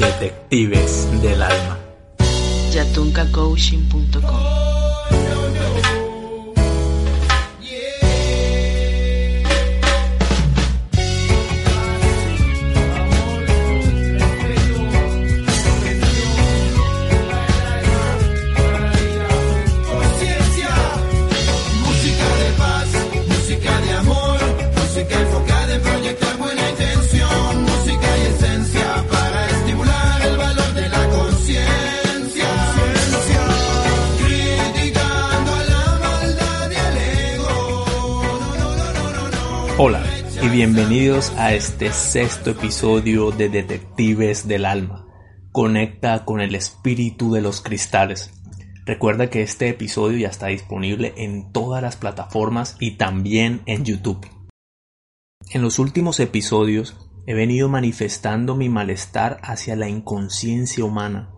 Detectives del Alma. yatuncacoaching.com Hola y bienvenidos a este sexto episodio de Detectives del Alma. Conecta con el espíritu de los cristales. Recuerda que este episodio ya está disponible en todas las plataformas y también en YouTube. En los últimos episodios he venido manifestando mi malestar hacia la inconsciencia humana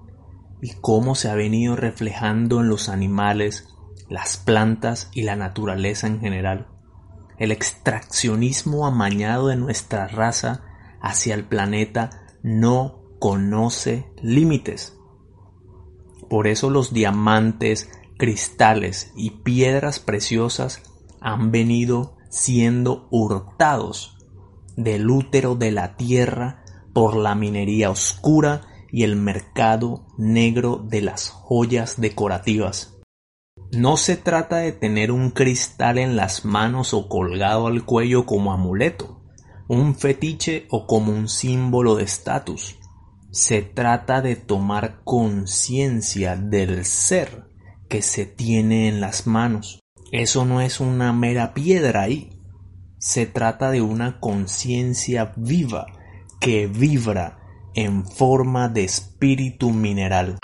y cómo se ha venido reflejando en los animales, las plantas y la naturaleza en general. El extraccionismo amañado de nuestra raza hacia el planeta no conoce límites. Por eso los diamantes, cristales y piedras preciosas han venido siendo hurtados del útero de la tierra por la minería oscura y el mercado negro de las joyas decorativas. No se trata de tener un cristal en las manos o colgado al cuello como amuleto, un fetiche o como un símbolo de estatus. Se trata de tomar conciencia del ser que se tiene en las manos. Eso no es una mera piedra ahí. Se trata de una conciencia viva que vibra en forma de espíritu mineral.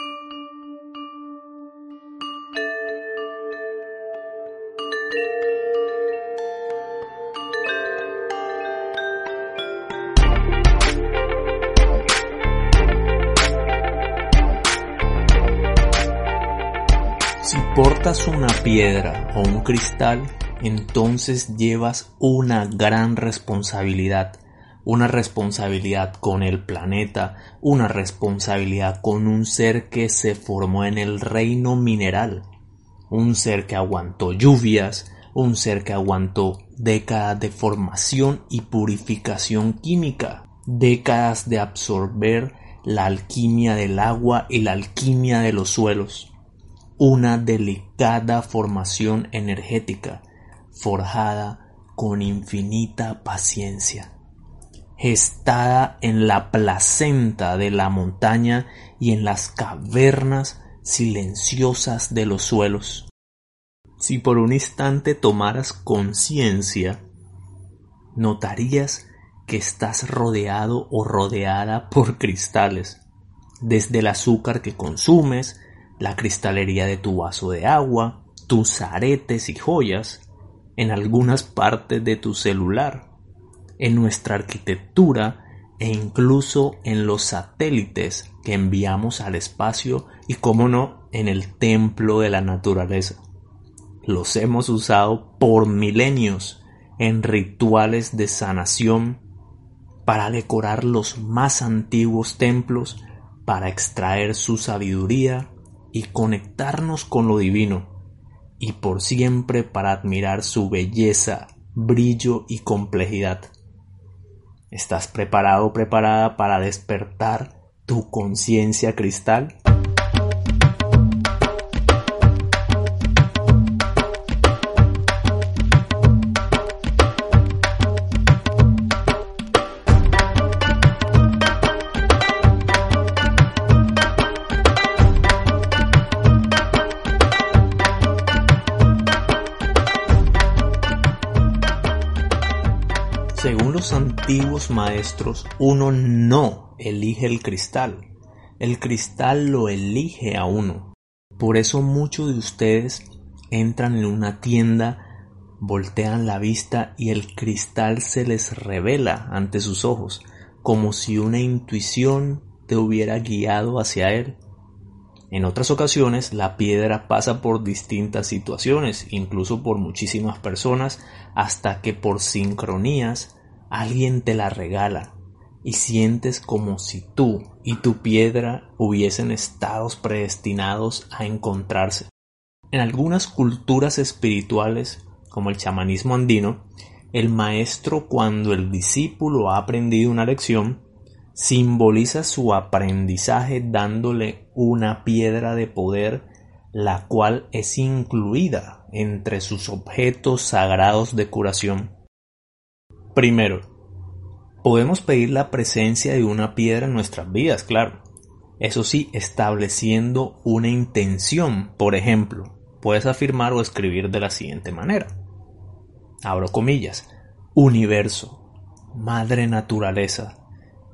Si portas una piedra o un cristal, entonces llevas una gran responsabilidad. Una responsabilidad con el planeta, una responsabilidad con un ser que se formó en el reino mineral, un ser que aguantó lluvias, un ser que aguantó décadas de formación y purificación química, décadas de absorber la alquimia del agua y la alquimia de los suelos una delicada formación energética, forjada con infinita paciencia, gestada en la placenta de la montaña y en las cavernas silenciosas de los suelos. Si por un instante tomaras conciencia, notarías que estás rodeado o rodeada por cristales, desde el azúcar que consumes, la cristalería de tu vaso de agua, tus aretes y joyas, en algunas partes de tu celular, en nuestra arquitectura e incluso en los satélites que enviamos al espacio y, como no, en el templo de la naturaleza. Los hemos usado por milenios en rituales de sanación para decorar los más antiguos templos, para extraer su sabiduría y conectarnos con lo divino, y por siempre para admirar su belleza, brillo y complejidad. ¿Estás preparado o preparada para despertar tu conciencia cristal? Maestros, uno no elige el cristal, el cristal lo elige a uno. Por eso muchos de ustedes entran en una tienda, voltean la vista y el cristal se les revela ante sus ojos, como si una intuición te hubiera guiado hacia él. En otras ocasiones la piedra pasa por distintas situaciones, incluso por muchísimas personas, hasta que por sincronías alguien te la regala y sientes como si tú y tu piedra hubiesen estado predestinados a encontrarse. En algunas culturas espirituales, como el chamanismo andino, el maestro cuando el discípulo ha aprendido una lección, simboliza su aprendizaje dándole una piedra de poder la cual es incluida entre sus objetos sagrados de curación. Primero, Podemos pedir la presencia de una piedra en nuestras vidas, claro. Eso sí, estableciendo una intención. Por ejemplo, puedes afirmar o escribir de la siguiente manera. Abro comillas. Universo, Madre Naturaleza,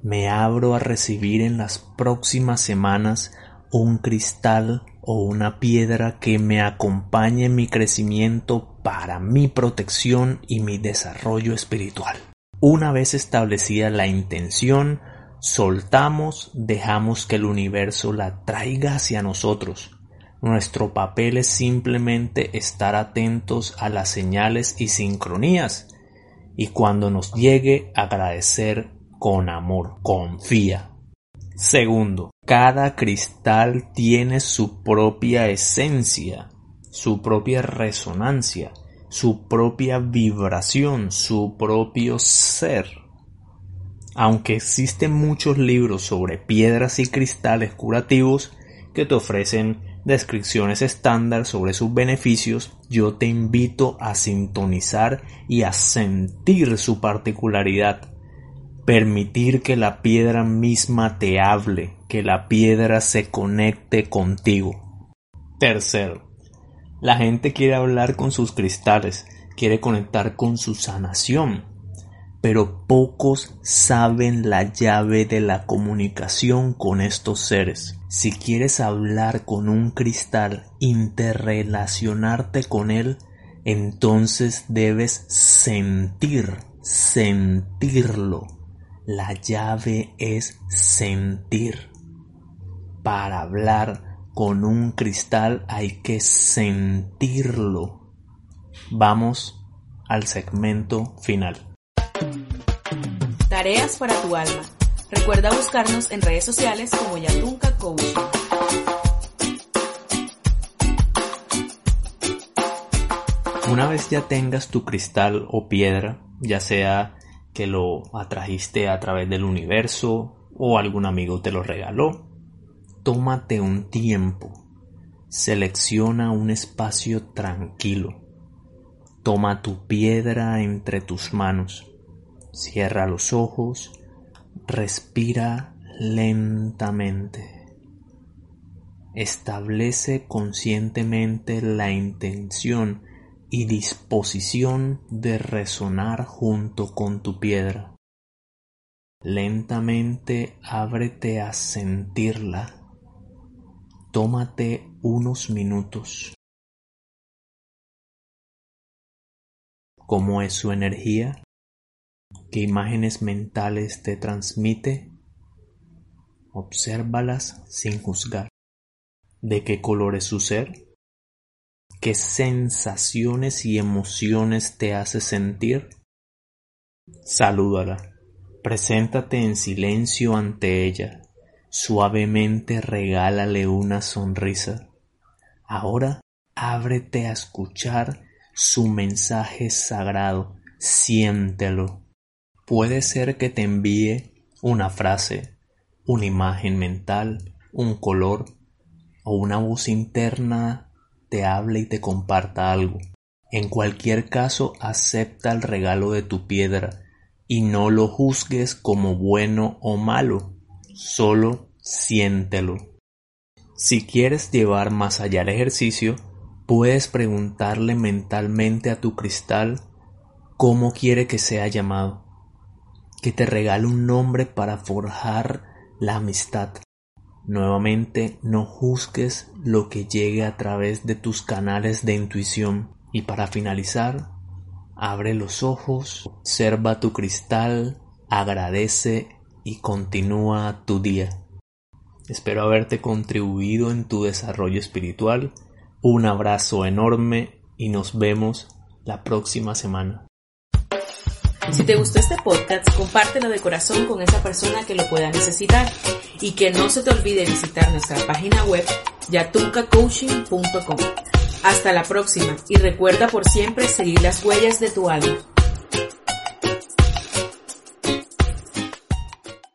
me abro a recibir en las próximas semanas un cristal o una piedra que me acompañe en mi crecimiento para mi protección y mi desarrollo espiritual. Una vez establecida la intención, soltamos, dejamos que el universo la traiga hacia nosotros. Nuestro papel es simplemente estar atentos a las señales y sincronías y cuando nos llegue agradecer con amor, confía. Segundo, cada cristal tiene su propia esencia, su propia resonancia su propia vibración, su propio ser. Aunque existen muchos libros sobre piedras y cristales curativos que te ofrecen descripciones estándar sobre sus beneficios, yo te invito a sintonizar y a sentir su particularidad. Permitir que la piedra misma te hable, que la piedra se conecte contigo. Tercero, la gente quiere hablar con sus cristales, quiere conectar con su sanación, pero pocos saben la llave de la comunicación con estos seres. Si quieres hablar con un cristal, interrelacionarte con él, entonces debes sentir, sentirlo. La llave es sentir. Para hablar con un cristal hay que sentirlo. Vamos al segmento final. Tareas para tu alma. Recuerda buscarnos en redes sociales como Yatunca Coaching. Una vez ya tengas tu cristal o piedra, ya sea que lo atrajiste a través del universo o algún amigo te lo regaló, Tómate un tiempo. Selecciona un espacio tranquilo. Toma tu piedra entre tus manos. Cierra los ojos. Respira lentamente. Establece conscientemente la intención y disposición de resonar junto con tu piedra. Lentamente ábrete a sentirla Tómate unos minutos. ¿Cómo es su energía? ¿Qué imágenes mentales te transmite? Obsérvalas sin juzgar. ¿De qué color es su ser? ¿Qué sensaciones y emociones te hace sentir? Salúdala. Preséntate en silencio ante ella Suavemente regálale una sonrisa. Ahora ábrete a escuchar su mensaje sagrado. Siéntelo. Puede ser que te envíe una frase, una imagen mental, un color o una voz interna te hable y te comparta algo. En cualquier caso, acepta el regalo de tu piedra y no lo juzgues como bueno o malo Solo siéntelo. Si quieres llevar más allá el ejercicio, puedes preguntarle mentalmente a tu cristal cómo quiere que sea llamado, que te regale un nombre para forjar la amistad. Nuevamente, no juzgues lo que llegue a través de tus canales de intuición. Y para finalizar, abre los ojos, observa tu cristal, agradece y continúa tu día. Espero haberte contribuido en tu desarrollo espiritual. Un abrazo enorme y nos vemos la próxima semana. Si te gustó este podcast, compártelo de corazón con esa persona que lo pueda necesitar y que no se te olvide visitar nuestra página web yatuncacoaching.com. Hasta la próxima y recuerda por siempre seguir las huellas de tu alma.